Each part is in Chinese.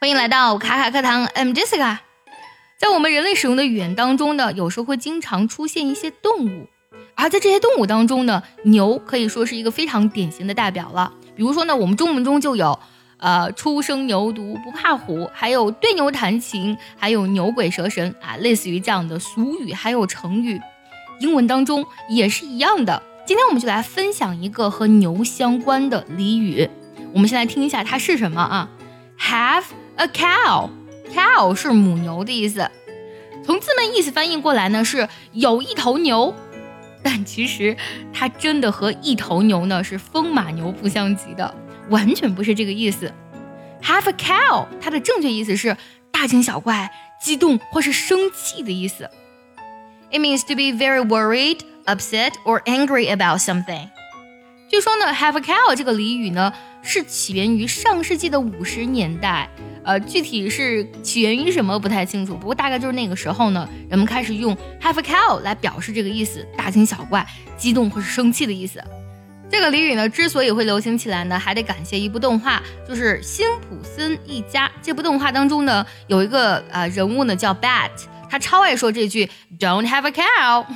欢迎来到卡卡课堂，I'm Jessica。在我们人类使用的语言当中呢，有时候会经常出现一些动物，而在这些动物当中呢，牛可以说是一个非常典型的代表了。比如说呢，我们中文中就有，呃，初生牛犊不怕虎，还有对牛弹琴，还有牛鬼蛇神啊，类似于这样的俗语，还有成语。英文当中也是一样的。今天我们就来分享一个和牛相关的俚语。我们先来听一下它是什么啊？Have a cow，cow 是母牛的意思。从字面意思翻译过来呢，是有一头牛。但其实它真的和一头牛呢是风马牛不相及的，完全不是这个意思。Have a cow，它的正确意思是大惊小怪、激动或是生气的意思。It means to be very worried, upset, or angry about something. 据说呢，have a cow 这个俚语呢是起源于上世纪的五十年代，呃，具体是起源于什么不太清楚。不过大概就是那个时候呢，人们开始用 have a cow 来表示这个意思，大惊小怪、激动或是生气的意思。这个俚语呢之所以会流行起来呢，还得感谢一部动画，就是《辛普森一家》。这部动画当中呢，有一个呃人物呢叫 Bat，他超爱说这句 Don't have a cow，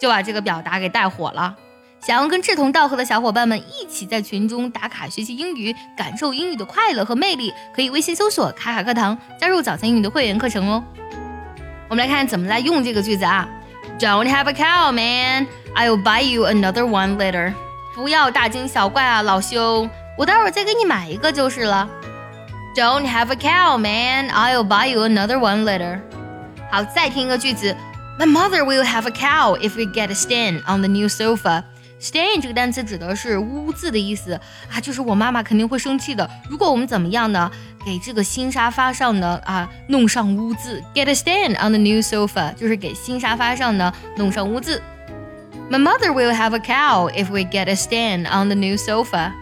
就把这个表达给带火了。想要跟志同道合的小伙伴们一起在群中打卡学习英语，感受英语的快乐和魅力，可以微信搜索“卡卡课堂”，加入早餐英语的会员课程哦。我们来看怎么来用这个句子啊，Don't have a cow, man. I'll buy you another one later. 不要大惊小怪啊，老兄，我待会儿再给你买一个就是了。Don't have a cow, man. I'll buy you another one later. 好，再听一个句子，My mother will have a cow if we get a stand on the new sofa. Stain 这个单词指的是污渍的意思啊，就是我妈妈肯定会生气的。如果我们怎么样呢？给这个新沙发上呢啊弄上污渍，get a stain on the new sofa，就是给新沙发上呢弄上污渍。My mother will have a cow if we get a stain on the new sofa。